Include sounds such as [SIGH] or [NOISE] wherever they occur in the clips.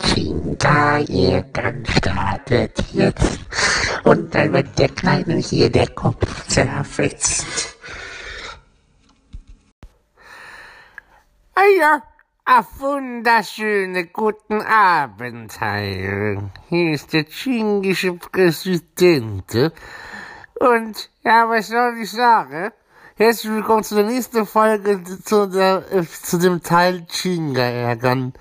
Finca ihr Gang startet jetzt. Und dann wird der Kleinen hier der Kopf zerfetzt. Ah ja, auf wunderschöne guten Abend, Herren. Hier ist der chingische Präsident und, ja, was soll ich sagen? Herzlich willkommen zu der nächsten Folge zu, der, äh, zu dem Teil Chinga ärgern.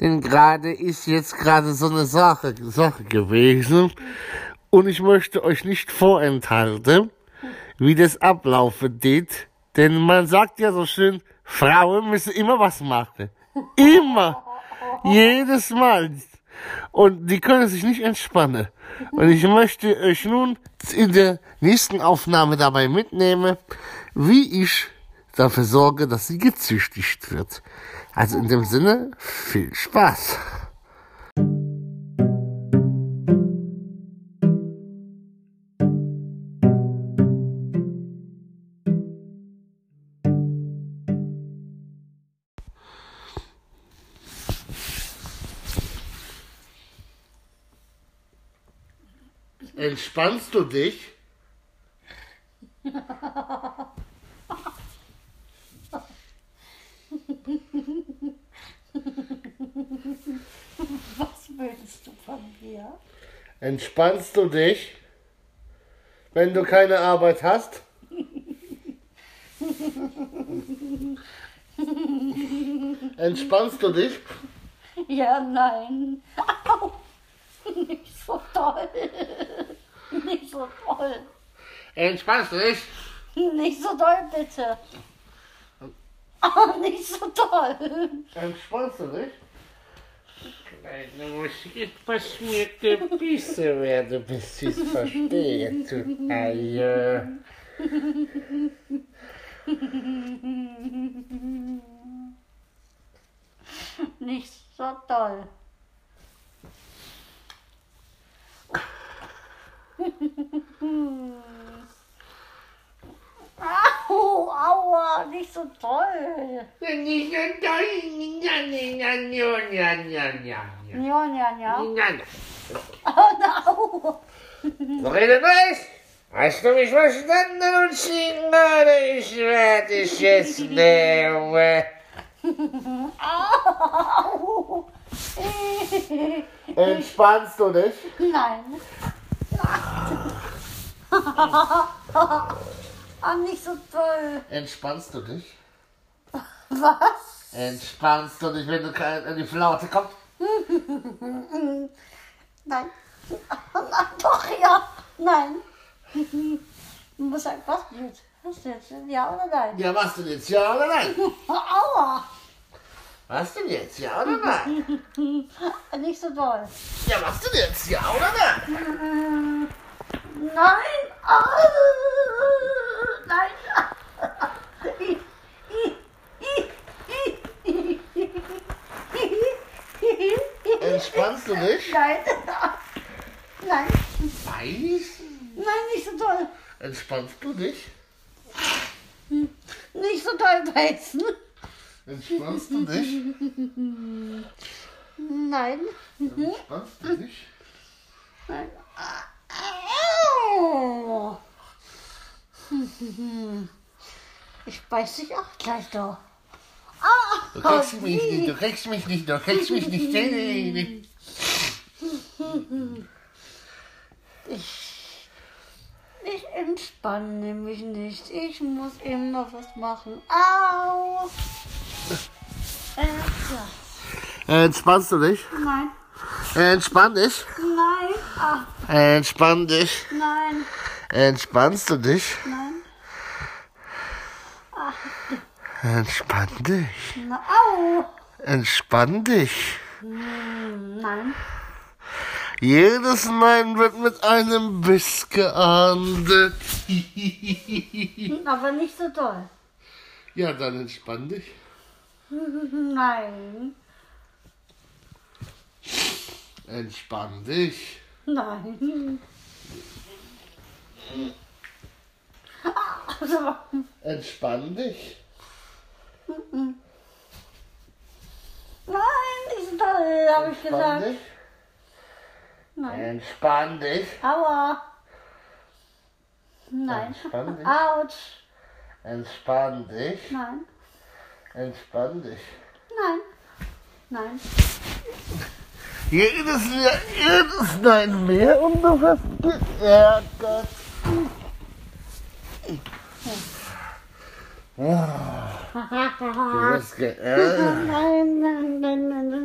Denn gerade ist jetzt gerade so eine Sache, Sache gewesen. Und ich möchte euch nicht vorenthalten, wie das ablaufen wird. Denn man sagt ja so schön, Frauen müssen immer was machen. Immer. Jedes Mal. Und die können sich nicht entspannen. Und ich möchte euch nun in der nächsten Aufnahme dabei mitnehmen, wie ich dafür sorge, dass sie gezüchtigt wird. Also in dem Sinne, viel Spaß. Entspannst du dich? Was willst du von mir? Entspannst du dich, wenn du keine Arbeit hast? Entspannst du dich? Ja, nein. Au! Nicht so toll. [LAUGHS] Nicht so toll. Entspannst du dich? Nicht so doll, bitte. Oh, nicht so toll. Entspannst [LAUGHS] du dich? Du musst etwas mir gebissen werden, bis ich es [LAUGHS] verstehe. Du Eier. Nicht so toll. Au, aua, nicht so toll. Nicht so toll. Ja, ja, ja, ja, ja, ja, ja. Ja, ja. Oh. So redet nicht! Hast du mich verstanden und Chingade, ich werde dich jetzt nehmen. Au. Entspannst du dich? Nein. Ah, nicht so toll. Entspannst du dich? Was? Entspannst du dich, wenn du an die Flaute kommst? Nein. Doch, ja. Nein. Du musst sagen, was jetzt? Was jetzt? Ja oder nein? Ja, was denn jetzt? Ja oder nein? Aua. Was denn jetzt? Ja oder nein? [LAUGHS] Nicht so doll. Ja, was denn jetzt? Ja oder nein? Nein. Ah, [LAUGHS] nein. Entspannst du dich? Nein. Nein. Weiß? Nein, nicht so doll. Entspannst du dich? Nicht so doll beißen. Entspannst du dich? Nein. Entspannst du dich? Nein. Au. Ich beiß dich auch gleich doch. Ah, Du kriegst mich nicht, du kriegst mich nicht, du kriegst mich nicht. Ich, ich entspanne mich nicht. Ich muss immer was machen. Au! Äh, ja. Entspannst du dich? Nein, Entspann dich. nein, ah, Entspann dich. nein, Entspannst du dich? nein. Entspann dich. Na, au! Entspann dich. Nein, Jedes Nein wird mit einem Biss geahndet. [LAUGHS] aber nicht so doll. Ja, dann entspann dich. [LAUGHS] Nein, Entspann dich. nein. [LAUGHS] Entspann dich. nein, nicht toll, habe ich Entspann gesagt. dich. Nein. Entspann dich. Aua. Nein. Entspann dich. Autsch. Entspann dich. Nein. Entspann dich. Nein. Nein. Jedes, jedes Nein mehr und du wirst geärgert. Du wirst geärgert. Nein, nein, nein, nein, nein.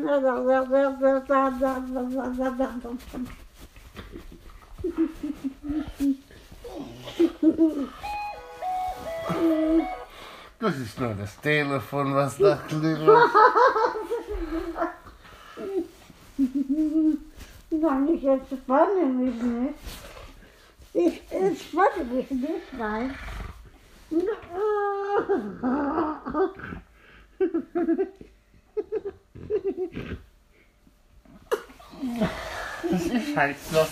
Das ist nur das Telefon, was da klingelt. Nein, ich entspanne mich nicht. Ich entspanne mich nicht, nein. Das ist halt so.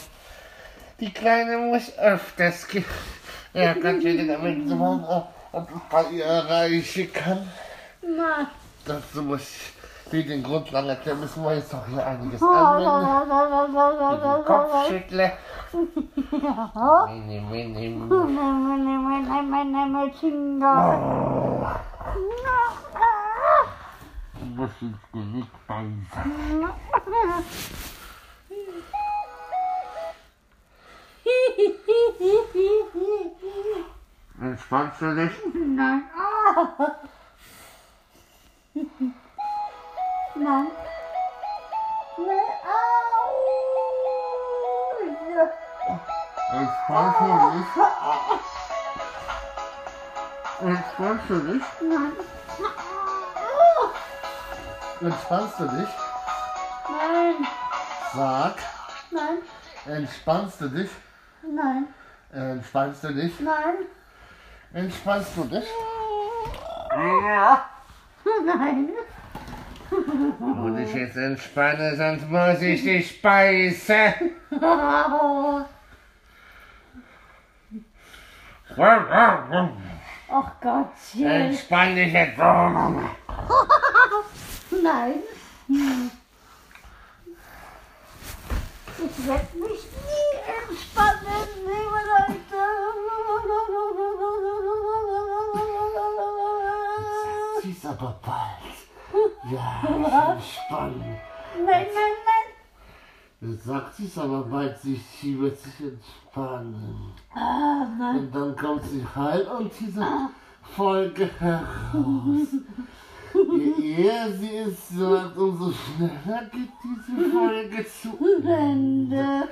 Die Kleine muss öfters geärgert werden, damit man äh, etwas bei ihr erreichen kann. Nein. Dazu muss ich wie den Grundlagen erklären, müssen wir jetzt doch hier einiges anwenden. Den Kopf schütteln. Mini, mini, mini. Du musst ins Gesicht beißen. [LAUGHS] Entspannst du dich? Nein. Ah. Nein. Nein. Entspannst du dich? Entspannst du dich? Nein. Entspannst du dich? Nein. Sag, Nein. entspannst du dich? Nein. Entspannst du dich? Nein. Entspannst du dich? [LAUGHS] Nein. Muss ich jetzt entspannen, sonst muss ich dich beißen. Ach Gottchen. Entspann dich jetzt. [LAUGHS] Nein. Ich werde mich nie entspannen, aber bald. [LAUGHS] Ja, entspannen. Nein, nein, nein. Du sagst es aber bald, sie sie wird sich entspannen. Ah, nein. Und dann kommt sie heil und diese Folge heraus. Je [LAUGHS] eher sie es sagt, umso schneller geht diese Folge zu Ende.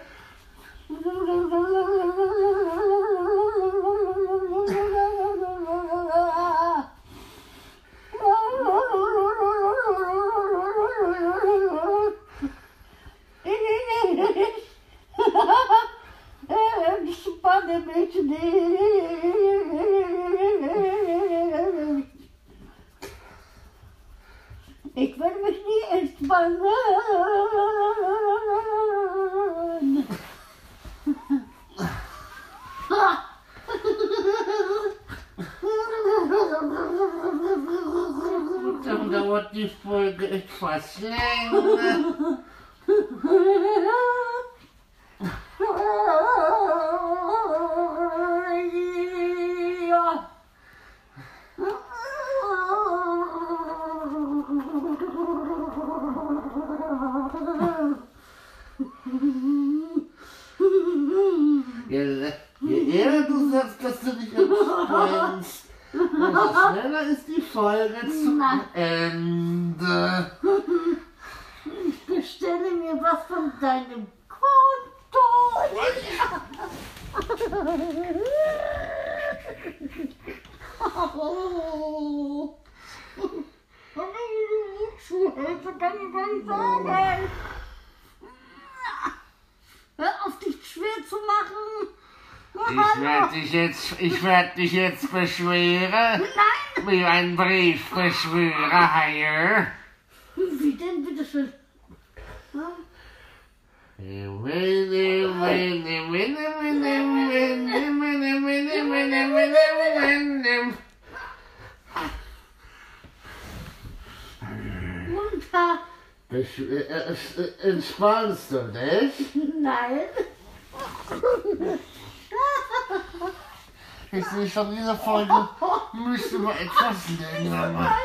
dich jetzt beschwere? Nein! Wie ein Briefbeschwörer, Heier! Wie denn, bitteschön? Munter! Entspannst du dich? Nein. Ich sehe schon, diese Folge müssen wir etwas länger machen.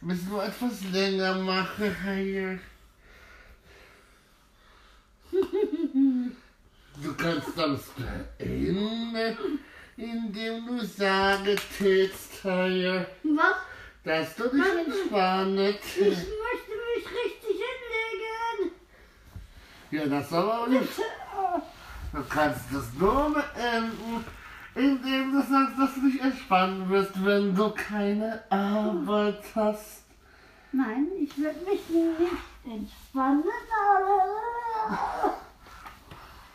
Müssen wir etwas länger machen, hier. Du kannst das beenden, indem du sagen tätst, hier, Was? dass du dich entspannst. Ich möchte mich richtig hinlegen. Ja, das soll aber nicht. Du kannst das nur beenden, indem du sagst, dass du dich entspannen wirst, wenn du keine Arbeit hast. Nein, ich werde mich nicht entspannen.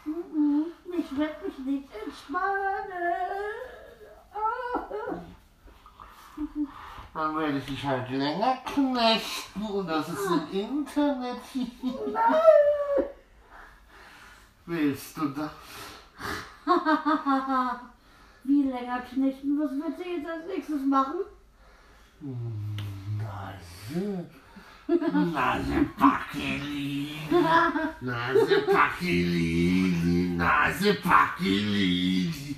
Mhm, [LAUGHS] Ich werde mich nicht entspannen. Dann werde ich dich halt länger knechten und das ist im Internet. Willst du das? [LAUGHS] Wie länger knechten? Was wird sie jetzt als nächstes machen? Nase. Nase Packeli. Nase Packeli. Nase Packeli.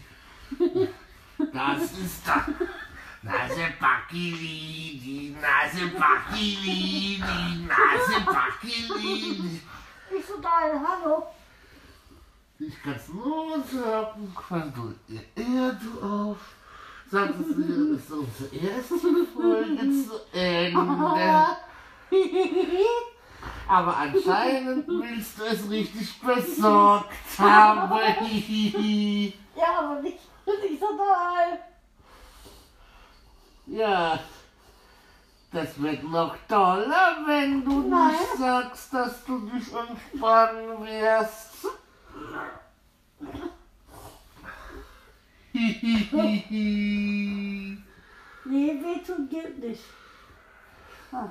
Das ist das. Nase Packeli. Die Nase Packeli. Die Nase Packeli. Ich so geil, hallo. Ich kann es nur sagen, wenn du ihr eher du auf. Sagst du, hier ist unsere erste Folge zu Ende. Aber anscheinend willst du es richtig besorgt haben. Ja, aber nicht, nicht so toll. ja, das wird noch toller, wenn du Nein. nicht sagst, dass du dich entspannen wirst. Nee, wehtun gilt nicht. Ah.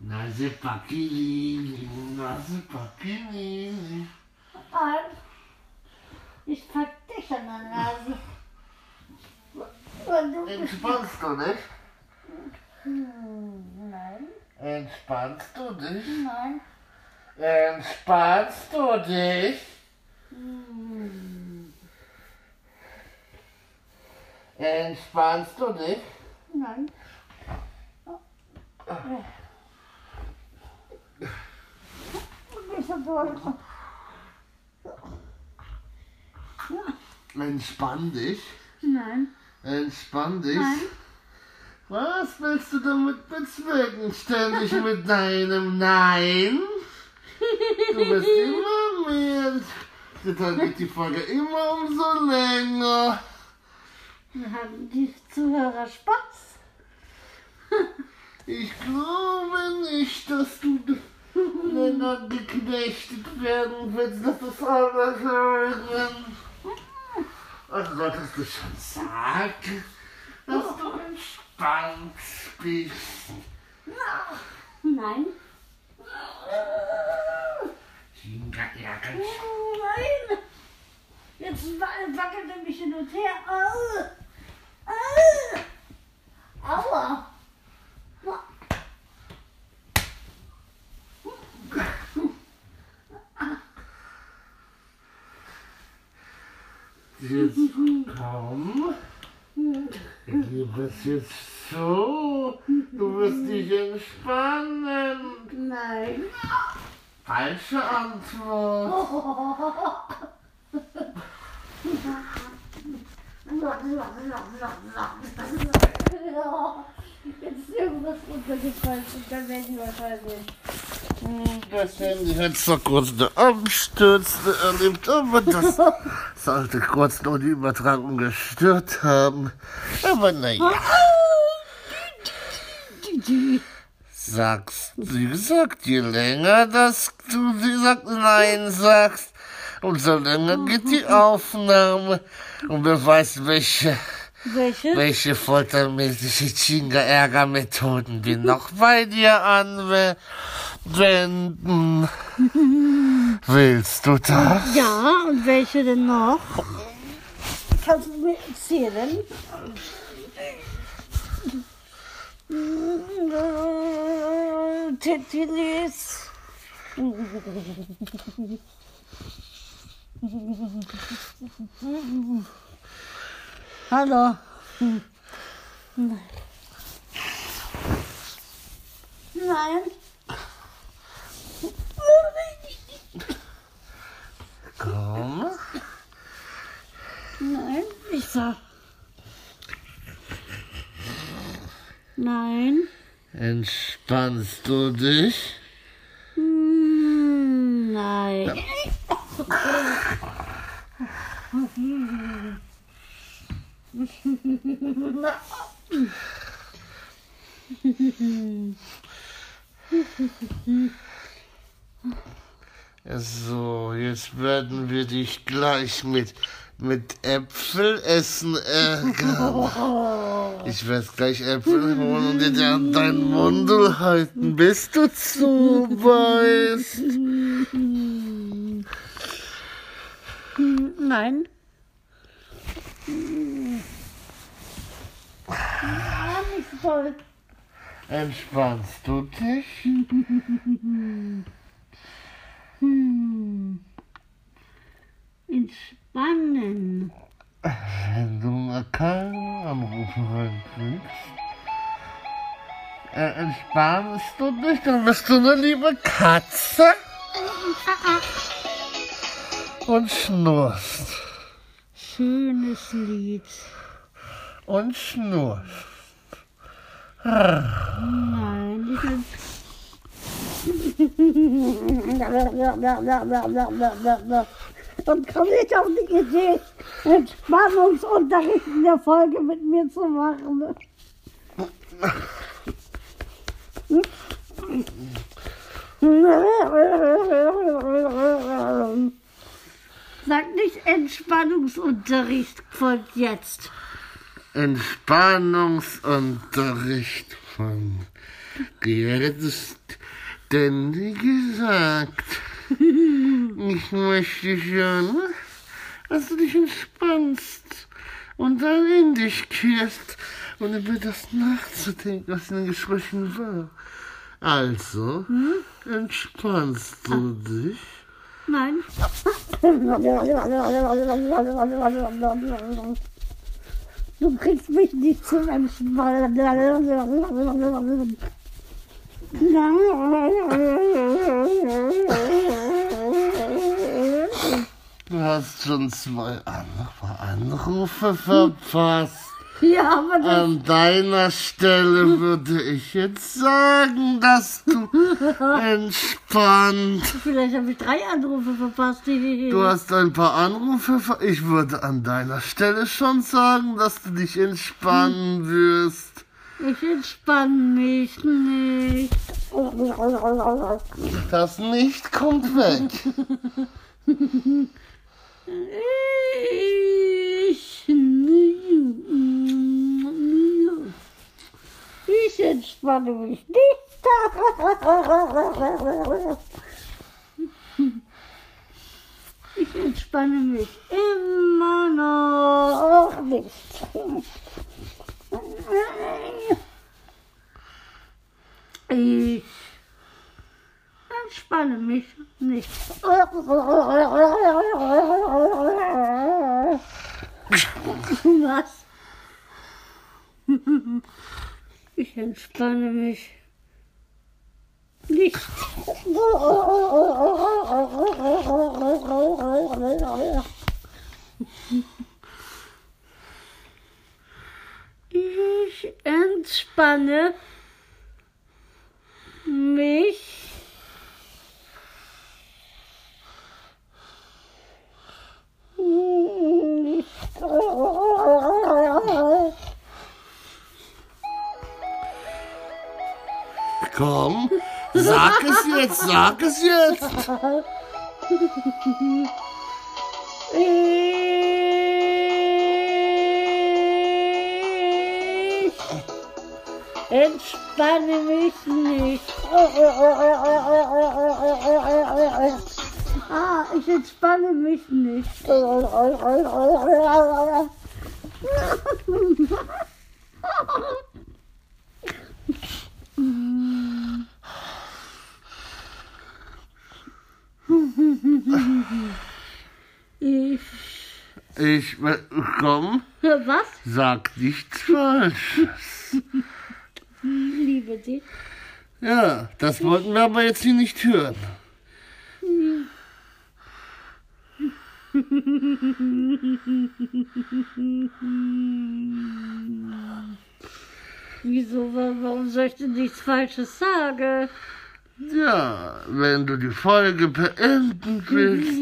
Nase Packili, Nase Packili. Nein. Ich pack dich an der Nase. Und du Entspannst du dich? Entspannst du dich? nein. Entspann dich. Nein. Entspann dich. Nein. Was willst du damit bezwecken? Ständig mit deinem Nein? Du wirst [LAUGHS] immer mehr. Dann geht die Folge immer umso länger. Dann haben die Zuhörer Spaß. [LAUGHS] Ich glaube nicht, dass du länger geknechtet werden willst, dass das alle hören. Also solltest du schon sagen, dass du entspannt bist. Nein. Nein. Jetzt wa- wackelt er mich hin und her. Au. Au. Aua. Jetzt komm. Ich gebe es jetzt so. Du wirst dich entspannen. Nein. Falsche Antwort. [LAUGHS] Jetzt ist irgendwas runtergefallen und dann werden die wahrscheinlich. Das Handy hat zwar kurz eine Abstürze erlebt, aber das [LAUGHS] sollte kurz nur die Übertragung gestört haben. Aber naja, sagst sie gesagt, je länger dass du sie sagt Nein sagst, umso länger geht die Aufnahme. Und wer weiß, welche, Welche? welche foltermäßige Chinga-Ärger-Methoden wir noch bei dir anwenden. [LAUGHS] Willst du das? Ja, und welche denn noch? Kannst du mir erzählen? Titilis. [LAUGHS] Hallo. Nein. Komm. Nein, nicht so. Nein. Entspannst du dich? Hm, Nein. So, jetzt werden wir dich gleich mit, mit Äpfelessen ärgern. Ich werde gleich Äpfel holen und dir an deinen Mundel halten, bis du zubeißt. Nein. Ah, nicht voll. Entspannst du dich? Hm. Entspannen. Wenn du mal keinen Anrufe reinkriegst, äh, entspannst du dich, dann bist du eine liebe Katze und schnurst Schönes Lied. Und schnurst. Nein, ich will. Und komm nicht auf die Idee, Entspannungsunterricht in der Folge mit mir zu machen. Sag nicht Entspannungsunterricht folgt jetzt. Entspannungsunterricht von. Hättest denn gesagt, [LAUGHS] ich möchte schon, dass du dich entspannst und dann in dich kehrst und über das nachzudenken, was in den Gesprächen war. Also, entspannst du dich? Nein. [LAUGHS] [LAUGHS] Du kriegst mich nicht zum Entspannen. Du hast schon zwei Anrufe, Anrufe verpasst. Ja, aber das, An deiner Stelle [LAUGHS] würde ich jetzt sagen, dass du [LAUGHS] entspannt. vielleicht habe ich drei Anrufe verpasst. [LAUGHS] Du hast ein paar Anrufe. ver- Ich würde an deiner Stelle schon sagen, dass du dich entspannen wirst. Ich entspanne mich nicht. Das nicht kommt weg. Ich entspanne mich nicht. Ich entspanne mich immer noch nicht. Ich entspanne mich nicht. Was? Ich entspanne mich nicht. Ich entspanne mich nicht. Komm, sag es jetzt, sag es jetzt. Ich entspanne mich nicht. Ah, ich entspanne mich nicht. [LAUGHS] nicht, komm, Was? sag nichts Falsches. Liebe dich. Ja, das wollten wir aber jetzt hier nicht hören. Wieso, wa- warum soll ich denn nichts Falsches sagen? Ja, wenn du die Folge beenden willst,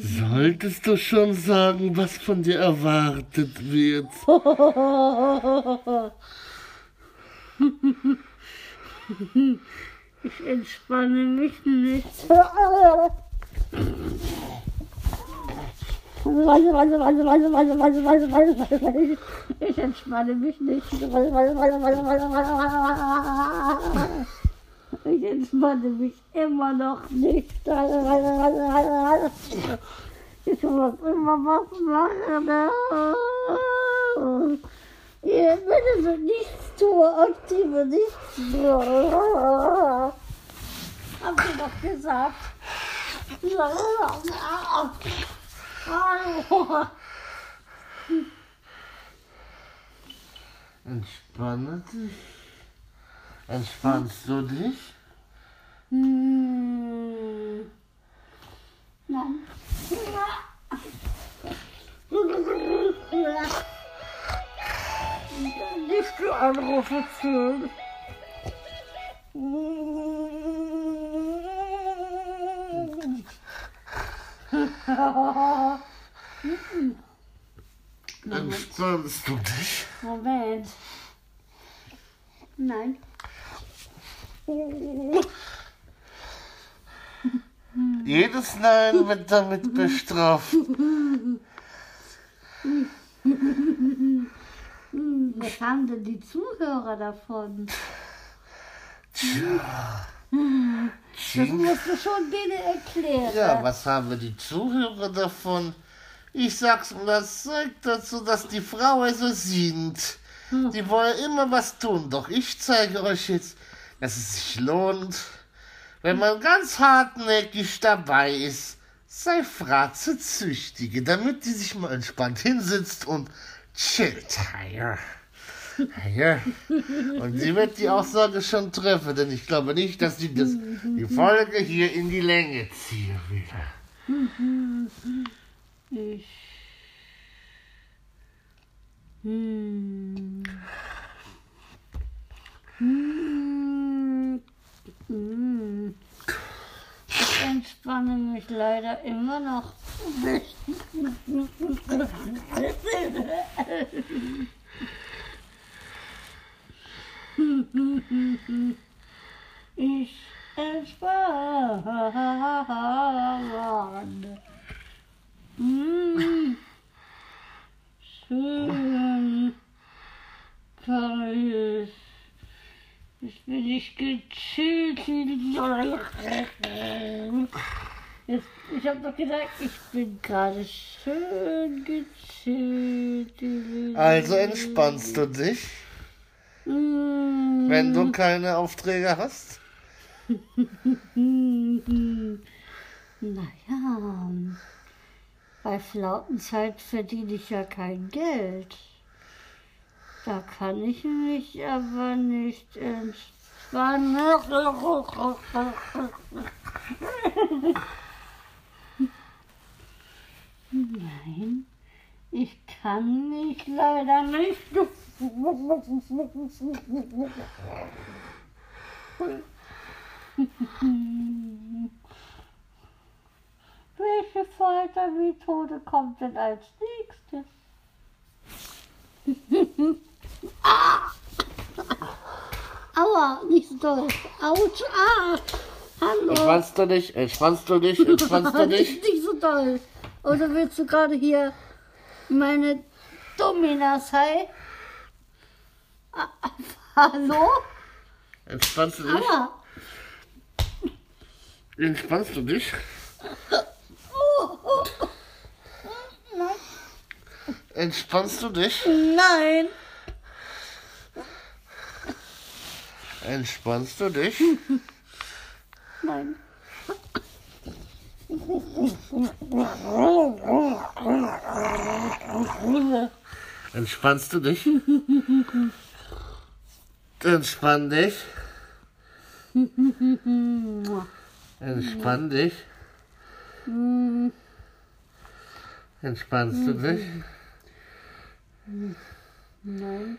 solltest du schon sagen, was von dir erwartet wird. [LAUGHS] Ich entspanne mich nicht. Ich entspanne mich nicht. Ich entspanne mich immer noch nicht. [LAUGHS] Ich muss immer was machen. Ihr bitte so nichts tue, aktive nichts. Habt ihr doch gesagt. Entspanne dich. Entspannst du dich? Hm. Nein. Nicht die Anrufe zählen. Entspannst du dich? Moment. Nein. Jedes Nein wird damit bestraft. Was haben denn die Zuhörer davon? Das musst du schon denen erklären. Ja, was haben die Zuhörer davon? Ich sag's und das zeigt dazu, dass die Frauen so sind. Die wollen immer was tun, doch ich zeige euch jetzt, dass es sich lohnt, wenn man ganz hartnäckig dabei ist, sei Frau zu züchtigen, damit die sich mal entspannt hinsetzt und chillt. Ja. Ja. Und sie wird die Aussage schon treffen, denn ich glaube nicht, dass sie das, die Folge hier in die Länge ziehen will. Ich. Hm. Hm. Hm. Ich entspanne mich leider immer noch. Ich entspanne. Hm. Schön. Kann ich. Ich gechillt. Ich habe doch gesagt, ich bin gerade schön gechillt. Also entspannst du dich, Mm. wenn du keine Aufträge hast? [LAUGHS] Naja, bei Flautenzeit verdiene ich ja kein Geld. Da kann ich mich aber nicht entspannen. Nein, ich kann mich leider nicht. Welche Foltermethode kommt denn als nächstes? ah! [LAUGHS] Aua, nicht so doll. Autsch, ah! Hallo. Entspannst du dich? Entspannst du dich? Entspannst du dich? Nicht, nicht so doll. Oder willst du gerade hier meine Domina sein? Ah, hallo? Entspannst du dich? Aua. Entspannst du dich? Oh, oh, oh. Entspannst du dich? Nein. Entspannst du dich? [LAUGHS] Nein. Entspannst du dich? Entspann dich. Entspann dich. Entspannst du dich? Nein.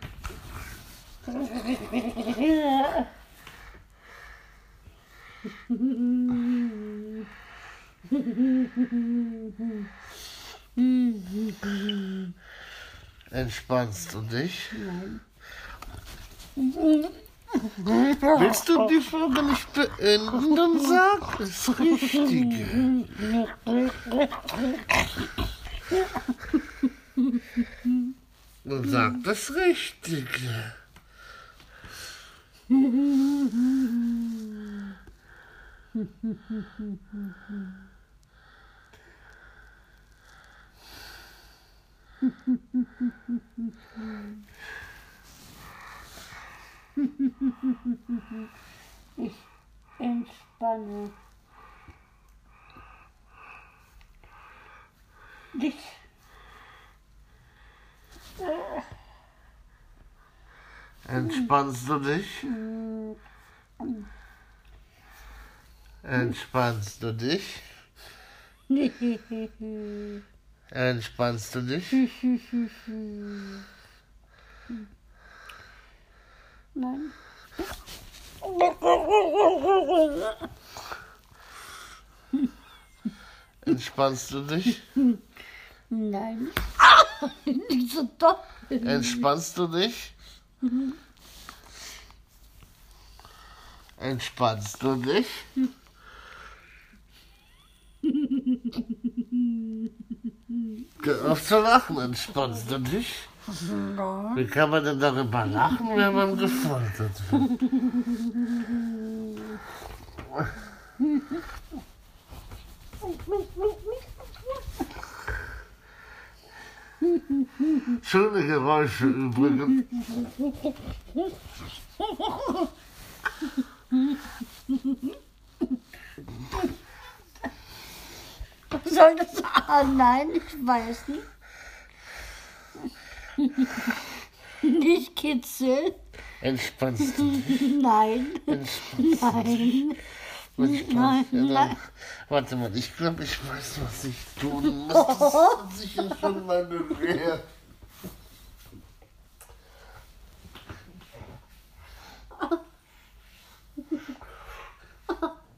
Entspannst du dich? Nein. Willst du die Folge nicht beenden, dann sag das Richtige. Dann sag das Richtige. Ich entspanne dich. Entspannst du dich? Entspannst du dich? Entspannst du dich? Nein. Entspannst du dich? Nein. Nicht so doll. Entspannst du dich? Entspannst du dich? Auf zu lachen, entspannst du dich? Wie kann man denn darüber lachen, wenn man gefoltert wird? [LAUGHS] Schöne Geräusche übrigens. Soll das sein? Nein, ich weiß nicht. Nicht kitzeln. Entspannst du dich? Nein. Entspannst Nein. Nein, ja, nein. Warte mal, ich glaube, ich weiß, was ich tun muss. [LAUGHS] Das hat sicher schon mal bewährt.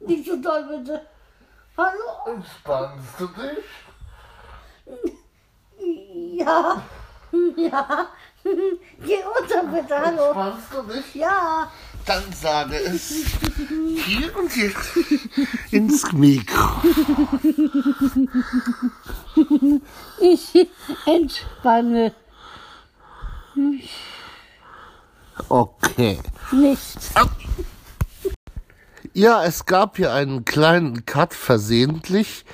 Nicht so doll, bitte. Hallo? Entspannst du dich? Ja. Ja. Geh runter, bitte. Hallo. Entspannst du dich? Ja. Dann sage es hier und jetzt ins Mikro. Ich entspanne Okay. nicht. Ja, es gab hier einen kleinen Cut versehentlich,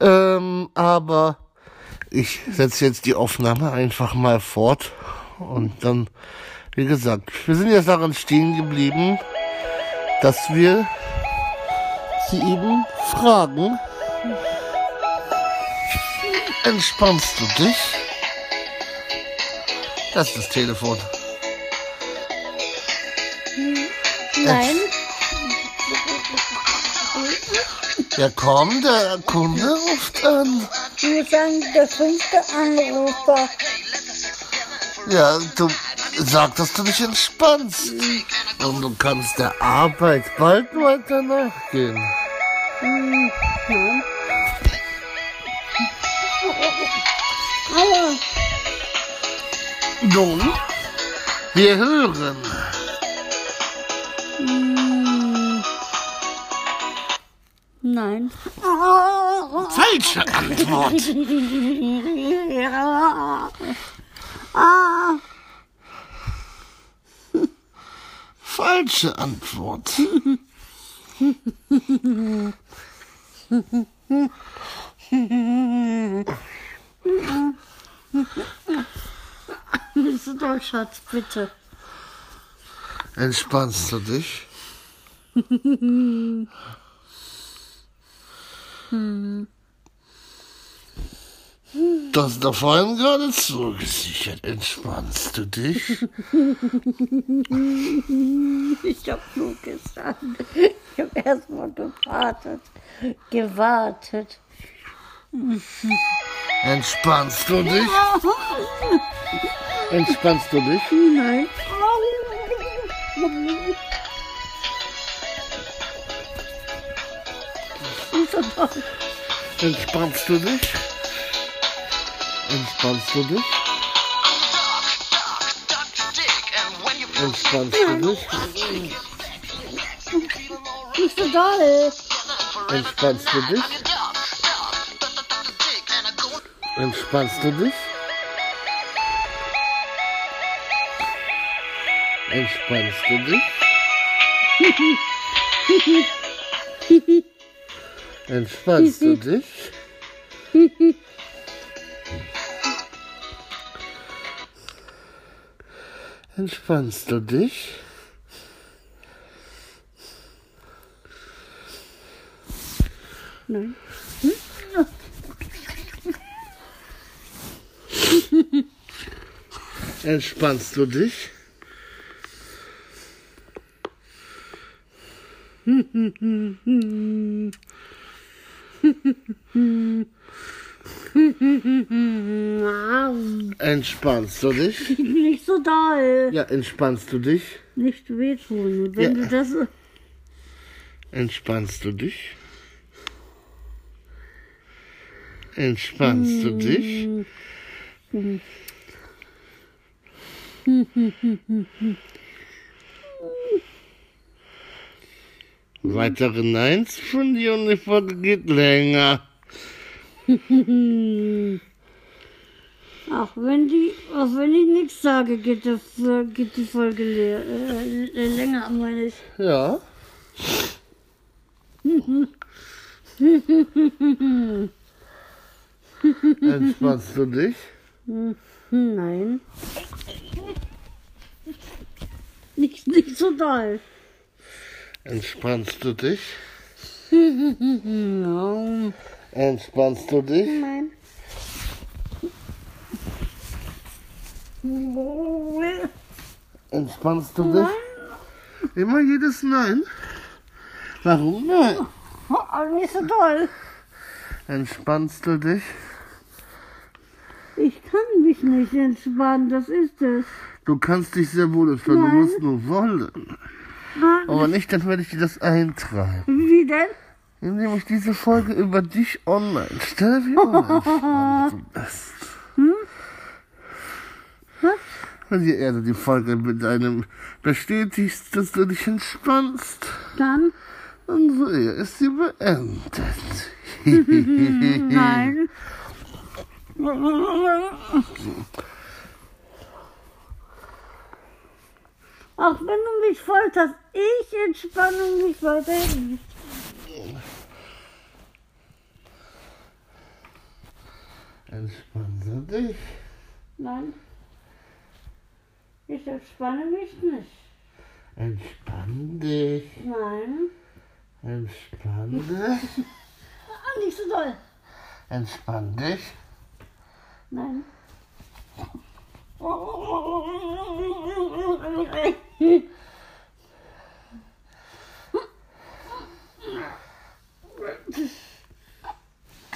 ähm, aber ich setze jetzt die Aufnahme einfach mal fort und dann, wie gesagt, wir sind jetzt daran stehen geblieben, dass wir sie eben fragen, entspannst du dich? Das ist das Telefon. Nein. Ja komm, der Kunde ruft an. Ich muss sagen, der fünfte Anrufer. Ja, du sag, dass du dich entspannst. Und du kannst der Arbeit bald weiter nachgehen. Hm. Hallo. Nun, wir hören. Hm. Nein. Falsche Antwort. [LAUGHS] Ah. Falsche Antwort. Bist du doch, Schatz, bitte. Entspannst du dich? Du [LAUGHS] hast doch vorhin gerade zugesichert. Entspannst du dich? Ich hab nur gesagt. Ich hab erstmal gewartet. Gewartet. Entspannst du dich? Entspannst du dich? Nein. Entspannst du dich? Entspannst du dich? Entspannst du dich? Nicht so doll. Entspannst du dich? Entspannst du dich? Entspannst du dich? [LAUGHS] Entspannst du dich? [LAUGHS] Entspannst du dich? Nein. [LAUGHS] Entspannst du dich? [LAUGHS] [LAUGHS] Entspannst du dich? [LAUGHS] Nicht so doll. Ja, entspannst du dich? Nicht wehtun. Wenn Ja. du das. Entspannst du dich? Entspannst du dich? Weitere Neins von dir und die Folge geht länger. [LAUGHS] Auch wenn die, auch wenn ich nichts sage, geht, das, geht die Folge leer, äh, länger, meine ich. Ja. Entspannst du dich? Nein. Nicht, nicht so doll. Entspannst du dich? [LAUGHS] No. Entspannst du dich? Nein. Entspannst du dich? Immer jedes Nein? Warum nein? Oh, nicht so doll. Entspannst du dich? Ich kann mich nicht entspannen, das ist es. Du kannst dich sehr wohl entspannen, du Nein. musst nur wollen. Aber nicht, dann werde ich dir das eintreiben. Wie denn? Indem ich diese Folge [LAUGHS] über dich online stelle, wie unentspannt du bist. Und je eher du die Folge mit einem bestätigst, dass du dich entspannst, Dann? umso eher ist sie beendet. [LAUGHS] Nein. Auch wenn du mich folterst, ich entspanne mich weiterhin nicht. Entspannst du dich? Nein. Ich entspanne mich nicht. Entspann dich. Nein. Entspann dich. [LAUGHS] Ah, nicht so doll. Entspann dich. Nein.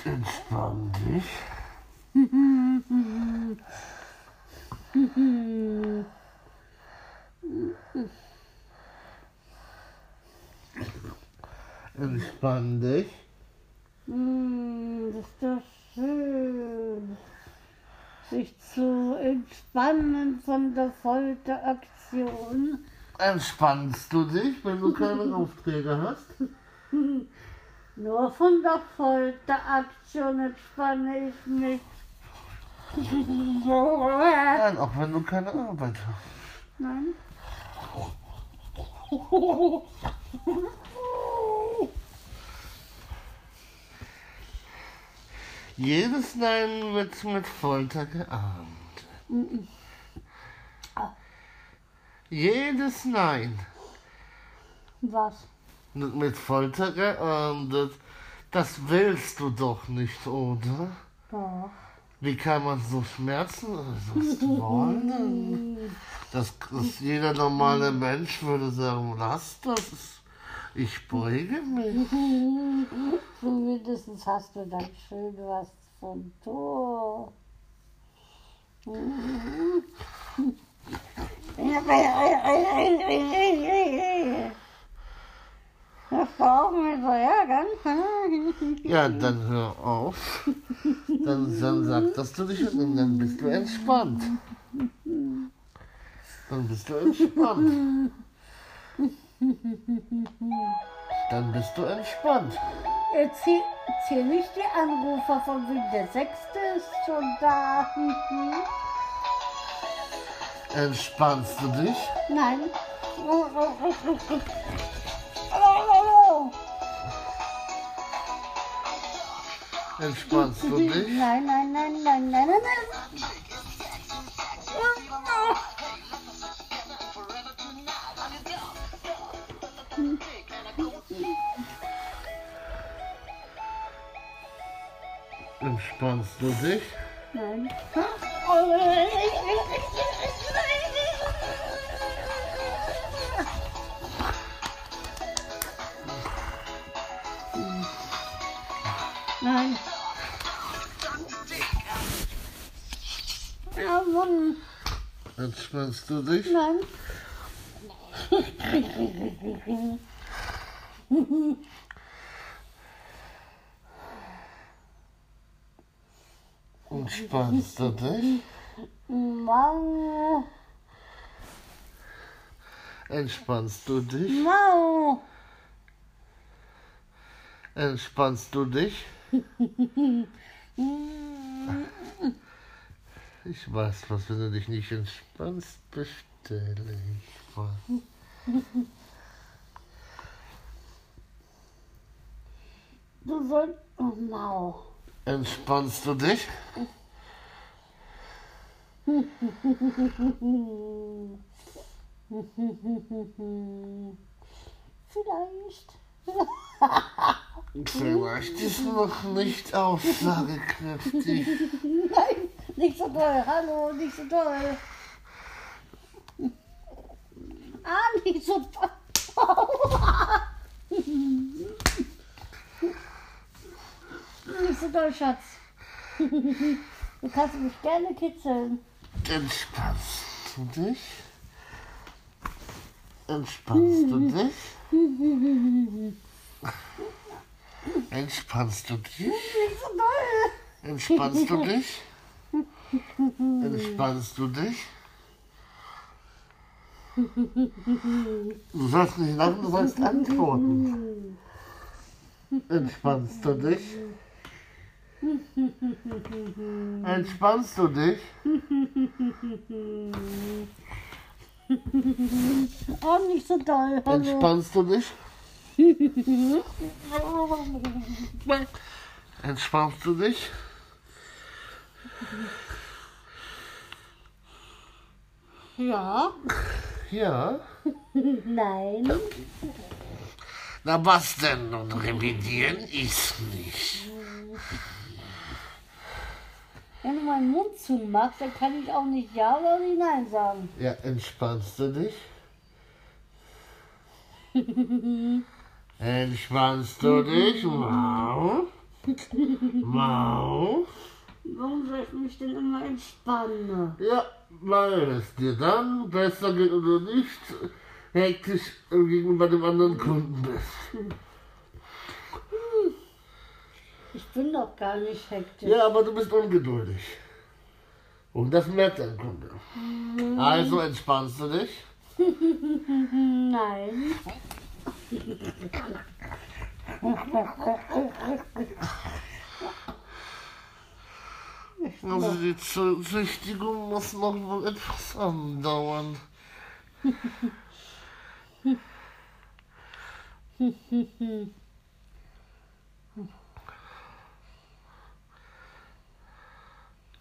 Entspann dich. Entspann dich. Hm, das ist doch schön. Sich zu entspannen von der Folteraktion. Entspannst du dich, wenn du keine [LAUGHS] Aufträge hast? Nur von der Folteraktion entspanne ich mich. Nein, auch wenn du keine Arbeit hast. Nein. Jedes Nein wird mit Folter geahnt. Jedes Nein Was? wird mit Folter geahndet. Das willst du doch nicht, oder? Doch. Wie kann man so schmerzenlos [LAUGHS] wollen? Das, das jeder normale Mensch würde sagen, lass das. Ich beuge mich. [LAUGHS] Zumindest hast du dann schön was vom Tor. [LAUGHS] Das brauchen wir so [LAUGHS] ärgern. Ja, dann hör auf. Dann, dann sag das du dich und dann bist du entspannt. Dann bist du entspannt. Dann bist du entspannt. Erzähl, erzähl nicht die Anrufer von wegen der Sechste ist schon da. Entspannst du dich? Nein. Entspannst du dich? Nein, nein, nein, nein, nein, nein, nein. Entspannst du dich? Nein. Nein. Ja, Mann. Entspannst du dich? Nein. Entspannst du dich? Mau. Entspannst du dich? Mau. Entspannst du dich? [LAUGHS] Ich weiß was, wenn du dich nicht entspannst, bestelle ich was. Du sollst. Oh, Mau. Entspannst du dich? [LAUGHS] Vielleicht. [LAUGHS] Vielleicht ist noch nicht aussagekräftig. Nein, nicht so toll. Hallo, nicht so toll. Ah, nicht so toll. Nicht so toll, Schatz. Du kannst mich gerne kitzeln. Entspannst du dich? Entspannst du dich? Entspannst du dich? Nicht so toll. Entspannst du dich? Entspannst du dich? Du sollst nicht lachen, du sollst antworten. Entspannst du dich? Entspannst du dich? Oh, nicht so toll. Hallo. Entspannst du dich? [LAUGHS] Entspannst du dich? Ja. Ja. Nein. Na was denn nun revidieren ist nicht. Wenn du meinen Mund zumachst, dann kann ich auch nicht Ja oder nicht Nein sagen. Ja, entspannst du dich? [LAUGHS] Entspannst du dich? Mau? Mau? Warum soll ich mich denn immer entspannen? Ja, weil es dir dann besser geht und du nicht hektisch gegenüber dem anderen Kunden bist. Ich bin doch gar nicht hektisch. Ja, aber du bist ungeduldig. Und das merkt dein Kunde. Also entspannst du dich? [LAUGHS] Nein. Also die Zü- Züchtigung muss noch wohl etwas andauern.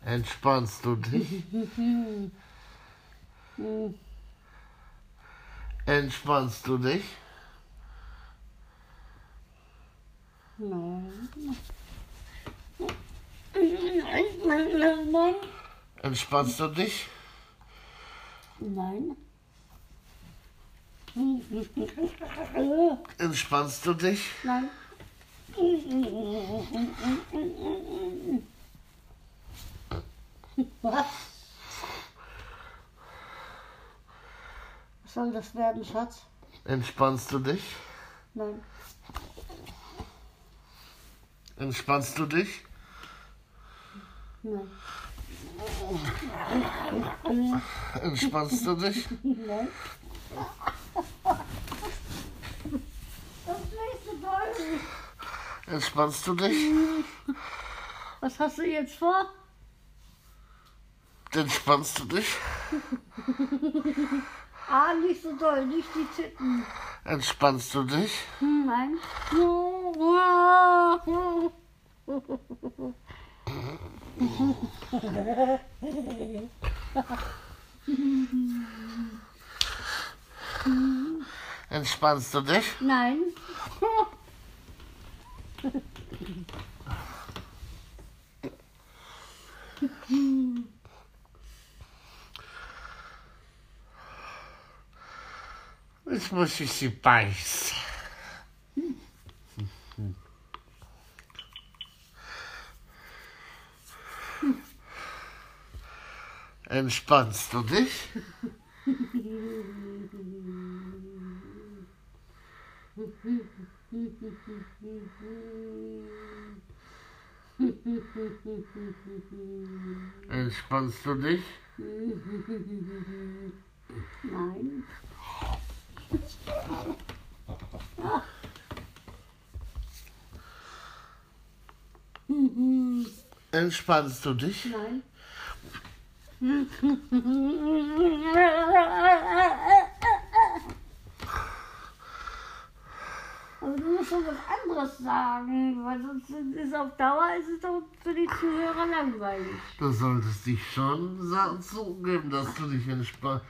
Entspannst du dich? Entspannst du dich? Nein. Entspannst du dich? Nein. Entspannst du dich? Nein. Was? Was soll das werden, Schatz? Entspannst du dich? Nein. Entspannst du dich? Nein. Entspannst du dich? Nein. Das nächste toll. Entspannst du dich? Was hast du jetzt vor? Entspannst du dich? Ah, nicht so doll, nicht die Titten. Entspannst du dich? Hm, Nein. Entspannst du dich? Nein. [LAUGHS] Jetzt muss ich sie beißen. Entspannst du dich? Entspannst du dich? Nein. Entspannst du dich? Nein. Aber du musst schon was anderes sagen, weil sonst ist auf Dauer ist es doch für die Zuhörer langweilig. Du solltest dich schon zugeben, dass du dich entspannst.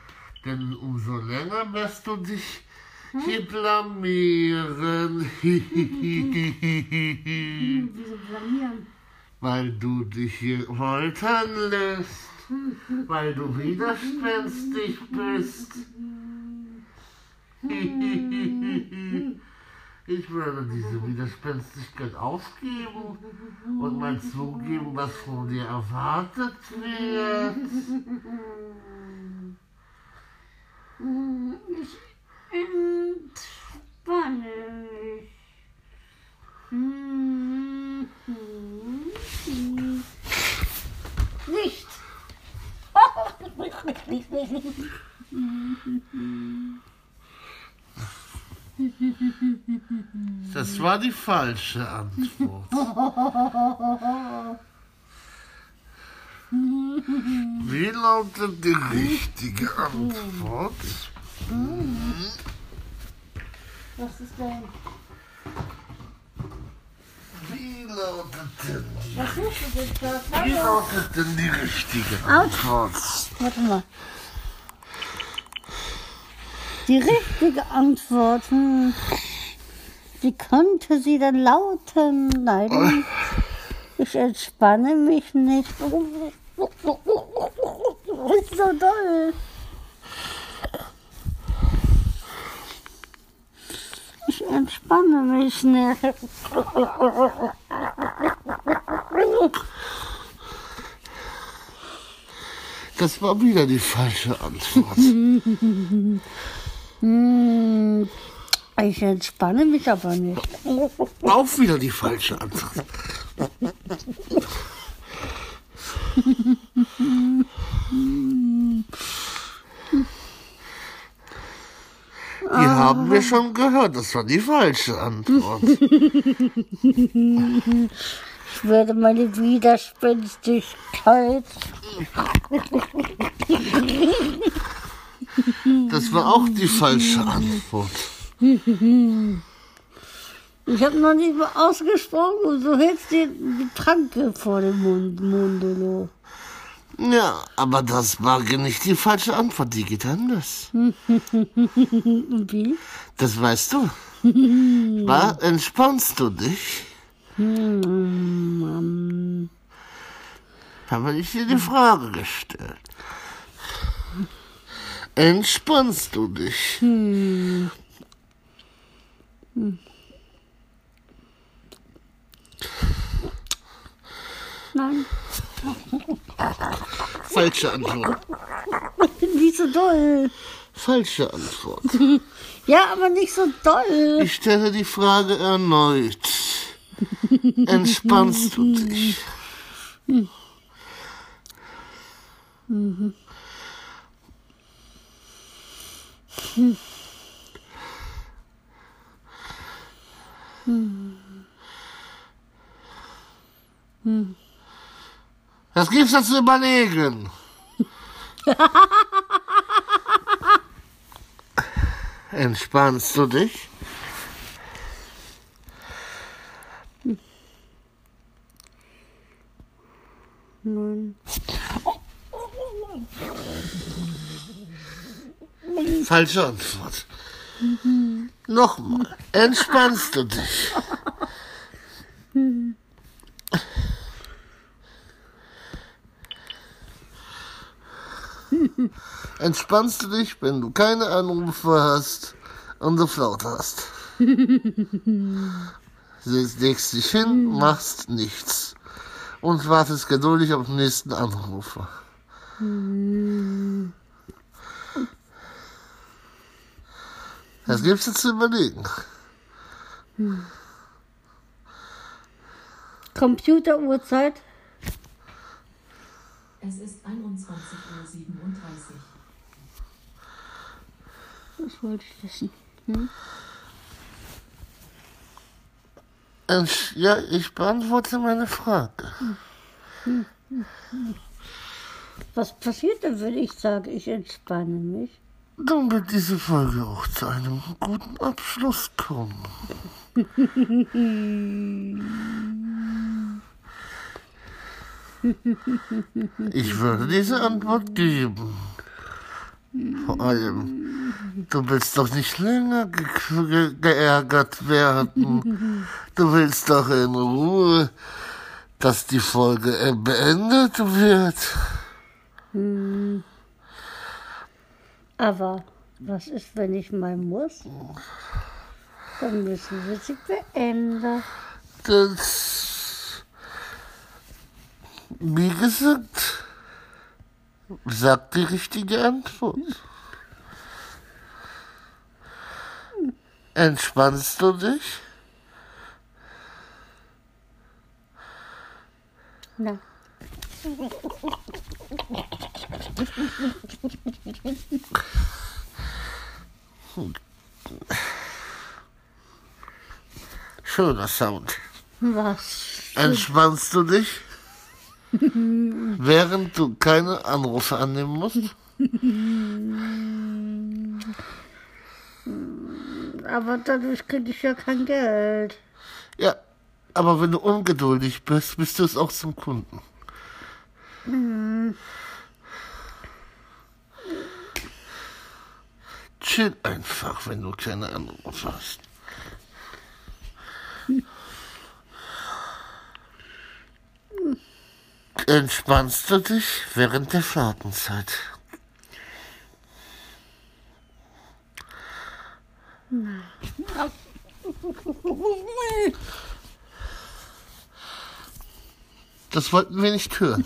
Denn umso länger wirst du dich hier blamieren. Hm, [LAUGHS] wieso blamieren? Weil du dich hier foltern lässt. Weil du widerspenstig bist. Ich werde diese Widerspenstigkeit aufgeben und mal zugeben, was von dir erwartet wird. Hm, Ich entspanne mich. Hm. Nicht. Das war die falsche Antwort. [LAUGHS] Wie lautet die richtige Antwort? Was ist denn? Wie lautet denn die, Was suchst du denn da? wie lautet denn die richtige Antwort? Warte mal. Die richtige Antwort, hm. wie könnte sie denn lauten? Nein, [LAUGHS] ich entspanne mich nicht. Ist so doll. Ich entspanne mich nicht. Das war wieder die falsche Antwort. [LAUGHS] Hm, Ich entspanne mich aber nicht. Auch wieder die falsche Antwort. Die haben wir schon gehört, das war die falsche Antwort. Ich werde meine Widerspenstigkeit. Das war auch die falsche Antwort. Ich habe noch nicht mal ausgesprochen und du hältst dir die Tranke vor dem Mund, Mundolo. Ja, aber das war nicht die falsche Antwort, die geht anders. [LAUGHS] Wie? Das weißt du. [LAUGHS] War, entspannst du dich? Hm, Habe ich dir die Frage gestellt. Entspannst du dich? Nein, Falsche Antwort. nicht so doll. Falsche Antwort. [LAUGHS] Ja, aber nicht so doll. Ich stelle die Frage erneut. Entspannst du dich? Was gibt's da zu überlegen? [LAUGHS] Entspannst du dich? Nein. Falsche Antwort. Nochmal. Entspannst du dich? [LAUGHS] [LAUGHS] Entspannst du dich, wenn du keine Anrufe hast und du Flaute hast? [LAUGHS] Legst dich hin, machst nichts und wartest geduldig auf den nächsten Anrufer. Das gibt's jetzt zu überlegen. Computeruhrzeit? Es ist 21.37 Uhr. Das wollte ich wissen. Entsch- Ja, ich beantworte meine Frage. Was passiert denn, wenn ich sage, ich entspanne mich? Dann wird diese Folge auch zu einem guten Abschluss kommen. [LAUGHS] Ich würde diese Antwort geben. Vor allem, du willst doch nicht länger ge ge geärgert werden. Du willst doch in Ruhe, dass die Folge äh, beendet wird. Aber was ist, wenn ich mal muss? Dann müssen wir sie beenden. Das, wie gesagt, sagt die richtige Antwort. Entspannst du dich? Na, Schöner Sound. was? Entspannst du dich? Während du keine Anrufe annehmen musst? Aber dadurch kriege ich ja kein Geld. Ja, aber wenn du ungeduldig bist, bist du es auch zum Kunden. Chill einfach, wenn du keine Anrufe hast. Entspannst du dich während der Fahrtenzeit? Das wollten wir nicht hören.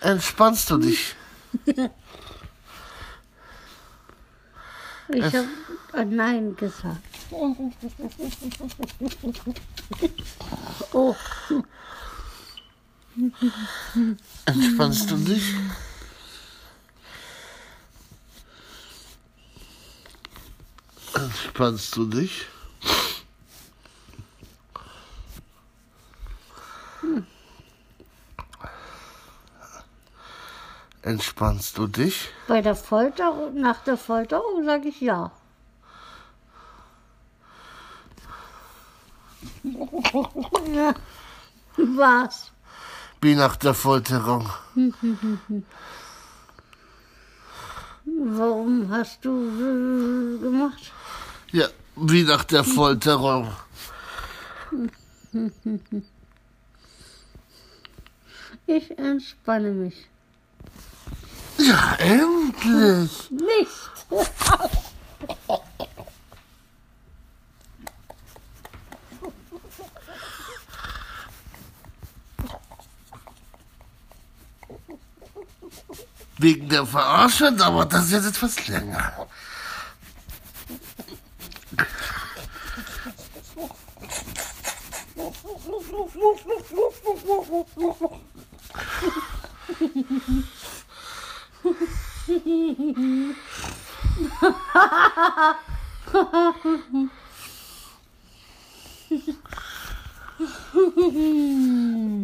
Entspannst du dich? Ich habe Nein gesagt. Oh, Entspannst du dich? Entspannst du dich? Entspannst du dich? bei der Folterung, nach der Folterung sage ich ja. [LAUGHS] Was? Wie nach der Folterung. Warum hast du äh, gemacht? Ja, Wie nach der Folterung. Ich entspanne mich. Ja, endlich. Nicht. [LAUGHS] Wegen der Verarsche dauert das jetzt etwas länger.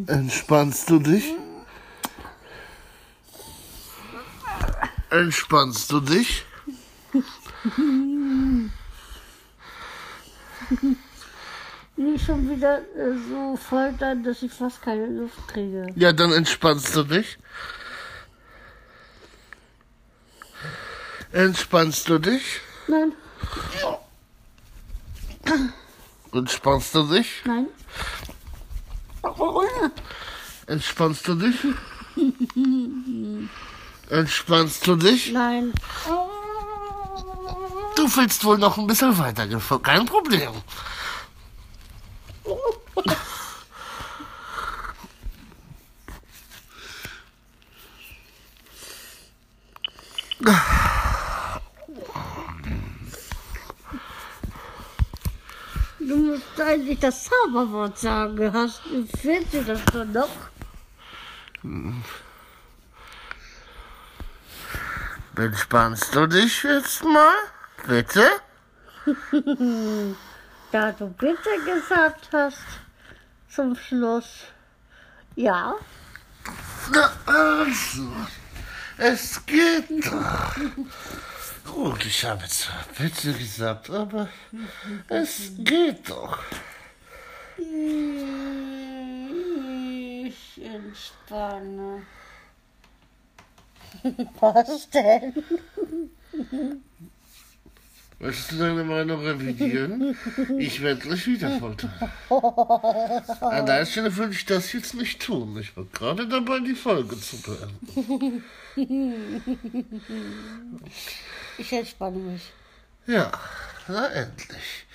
Entspannst du dich? Entspannst du dich? Nicht schon wieder äh, so foltern, dass ich fast keine Luft kriege. Ja, dann entspannst du dich. Entspannst du dich? Nein, Entspannst du dich? nein. Entspannst du dich? Entspannst du dich? Nein. Du willst wohl noch ein bisschen weitergehen, kein Problem. Du musst eigentlich das Zauberwort sagen. Hast, fehlt dir das schon noch? Entspannst du dich jetzt mal? Bitte? [LAUGHS] Da du bitte gesagt hast, zum Schluss. Ja, Na also, es geht doch. Gut, ich habe zwar bitte gesagt, aber es geht doch. ich entspanne. [LAUGHS] Was denn? Möchtest du deine Meinung revidieren? Ich werde gleich wieder foltern. [LAUGHS] An deiner Stelle würde ich das jetzt nicht tun. Ich war gerade dabei, die Folge zu beenden. Ich entspanne mich. Ja, na endlich.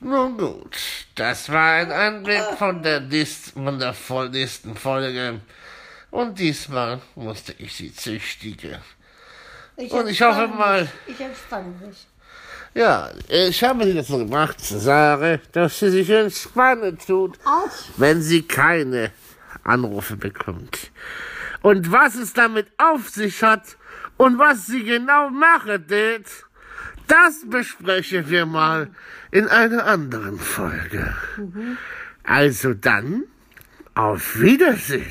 Nun gut, das war ein Anblick von der, nächst, von der nächsten Folge. Und diesmal musste ich sie züchtigen. Ich Und ich hoffe mal-. Ich entspanne mich. Ja, ich habe sie dazu gemacht, zu sagen, dass sie sich entspannen tut, Auch wenn sie keine Anrufe bekommt. Und was es damit auf sich hat und was sie genau machen wird, das besprechen wir mal in einer anderen Folge. Also dann, auf Wiedersehen.